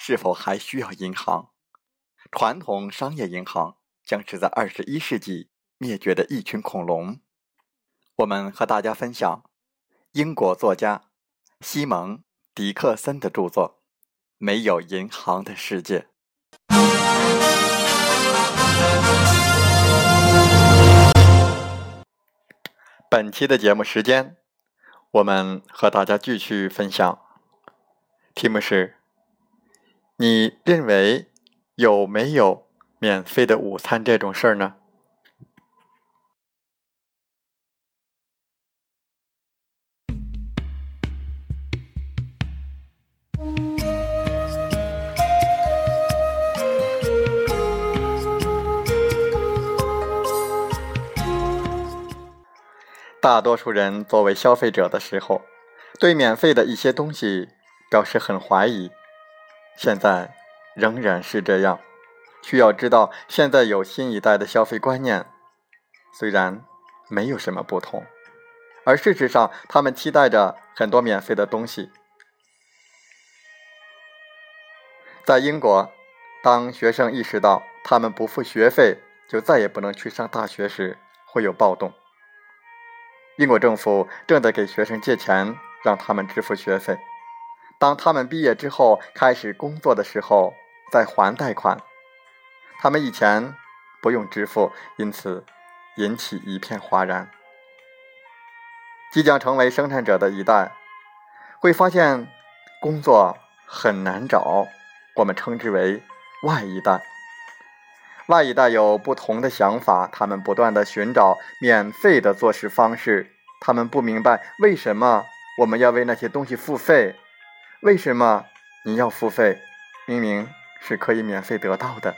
是否还需要银行？传统商业银行将是在二十一世纪灭绝的一群恐龙。我们和大家分享英国作家西蒙·迪克森的著作《没有银行的世界》。本期的节目时间。我们和大家继续分享，题目是：你认为有没有免费的午餐这种事儿呢？大多数人作为消费者的时候，对免费的一些东西表示很怀疑。现在仍然是这样。需要知道，现在有新一代的消费观念，虽然没有什么不同，而事实上，他们期待着很多免费的东西。在英国，当学生意识到他们不付学费就再也不能去上大学时，会有暴动。英国政府正在给学生借钱，让他们支付学费。当他们毕业之后开始工作的时候，再还贷款。他们以前不用支付，因此引起一片哗然。即将成为生产者的一代会发现工作很难找，我们称之为“外一代”。外一代有不同的想法，他们不断的寻找免费的做事方式。他们不明白为什么我们要为那些东西付费？为什么你要付费？明明是可以免费得到的。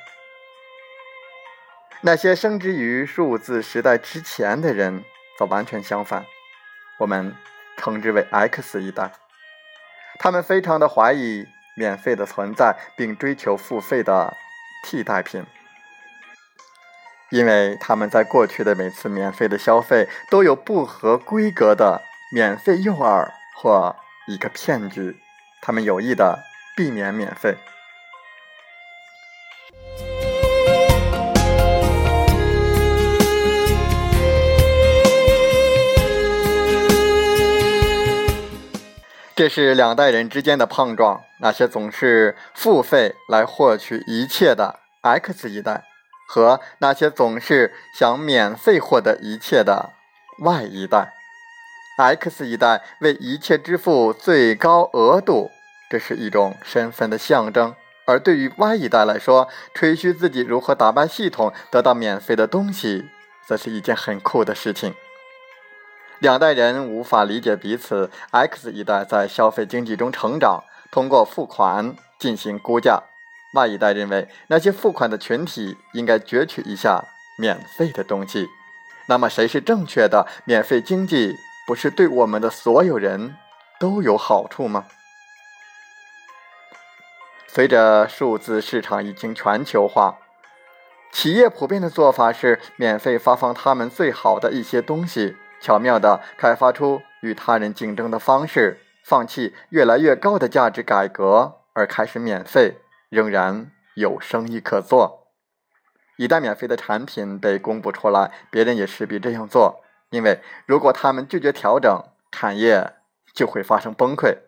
那些生之于数字时代之前的人则完全相反，我们称之为 X 一代。他们非常的怀疑免费的存在，并追求付费的替代品。因为他们在过去的每次免费的消费都有不合规格的免费诱饵或一个骗局，他们有意的避免免费。这是两代人之间的碰撞，那些总是付费来获取一切的 X 一代。和那些总是想免费获得一切的 Y 一代，X 一代为一切支付最高额度，这是一种身份的象征；而对于 Y 一代来说，吹嘘自己如何打败系统得到免费的东西，则是一件很酷的事情。两代人无法理解彼此。X 一代在消费经济中成长，通过付款进行估价。Y 一代认为，那些付款的群体应该攫取一下免费的东西。那么，谁是正确的？免费经济不是对我们的所有人都有好处吗？随着数字市场已经全球化，企业普遍的做法是免费发放他们最好的一些东西，巧妙地开发出与他人竞争的方式，放弃越来越高的价值改革，而开始免费，仍然有生意可做。一旦免费的产品被公布出来，别人也势必这样做，因为如果他们拒绝调整，产业就会发生崩溃。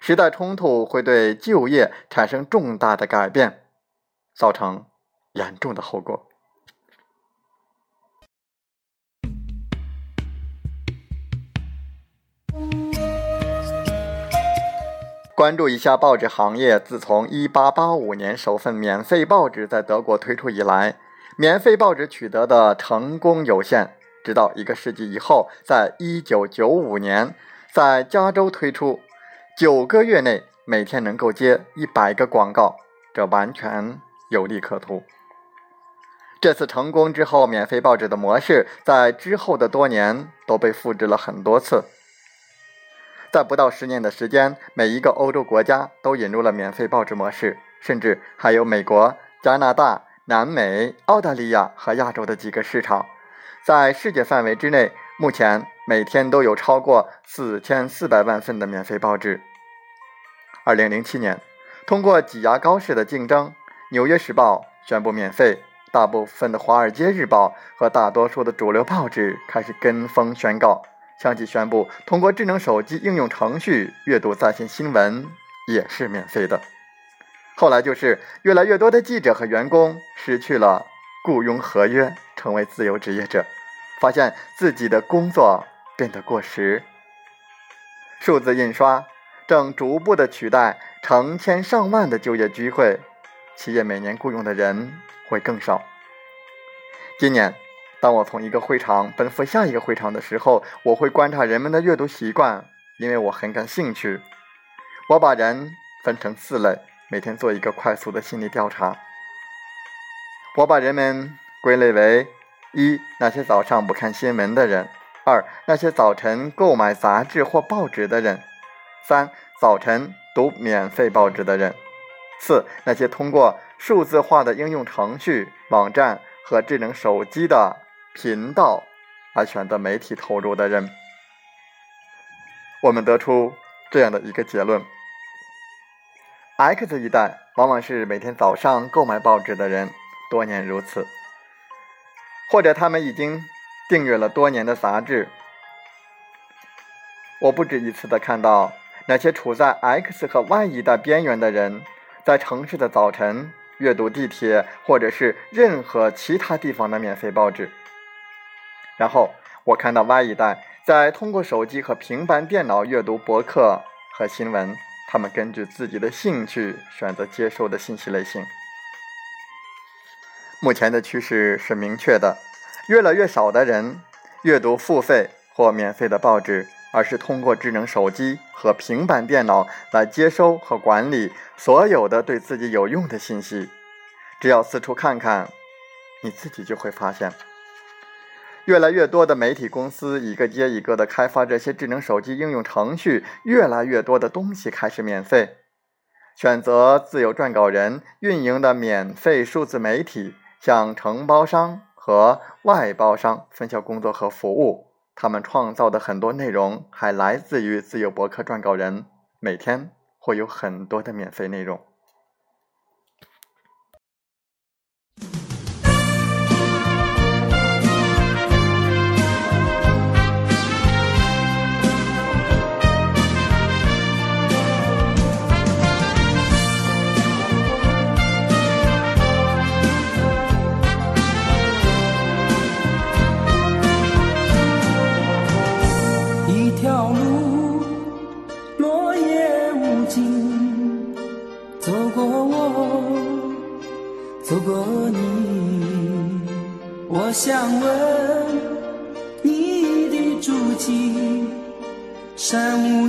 时代冲突会对就业产生重大的改变，造成严重的后果。关注一下报纸行业，自从1885年首份免费报纸在德国推出以来，免费报纸取得的成功有限。直到一个世纪以后，在1995年，在加州推出。九个月内每天能够接一百个广告，这完全有利可图。这次成功之后，免费报纸的模式在之后的多年都被复制了很多次。在不到十年的时间，每一个欧洲国家都引入了免费报纸模式，甚至还有美国、加拿大、南美、澳大利亚和亚洲的几个市场。在世界范围之内，目前。每天都有超过四千四百万份的免费报纸。二零零七年，通过挤牙膏式的竞争，《纽约时报》宣布免费，大部分的《华尔街日报》和大多数的主流报纸开始跟风宣告，相继宣布通过智能手机应用程序阅读在线新闻也是免费的。后来就是越来越多的记者和员工失去了雇佣合约，成为自由职业者，发现自己的工作。变得过时，数字印刷正逐步的取代成千上万的就业机会，企业每年雇佣的人会更少。今年，当我从一个会场奔赴下一个会场的时候，我会观察人们的阅读习惯，因为我很感兴趣。我把人分成四类，每天做一个快速的心理调查。我把人们归类为：一、那些早上不看新闻的人。二、那些早晨购买杂志或报纸的人；三、早晨读免费报纸的人；四、那些通过数字化的应用程序、网站和智能手机的频道而选择媒体投入的人。我们得出这样的一个结论：X 一代往往是每天早上购买报纸的人，多年如此，或者他们已经。订阅了多年的杂志，我不止一次的看到那些处在 X 和 Y 一代边缘的人，在城市的早晨阅读地铁或者是任何其他地方的免费报纸。然后我看到 Y 一代在通过手机和平板电脑阅读博客和新闻，他们根据自己的兴趣选择接受的信息类型。目前的趋势是明确的。越来越少的人阅读付费或免费的报纸，而是通过智能手机和平板电脑来接收和管理所有的对自己有用的信息。只要四处看看，你自己就会发现，越来越多的媒体公司一个接一个的开发这些智能手机应用程序，越来越多的东西开始免费。选择自由撰稿人运营的免费数字媒体，向承包商。和外包商分销工作和服务，他们创造的很多内容还来自于自由博客撰稿人，每天会有很多的免费内容。想问你的足迹，山无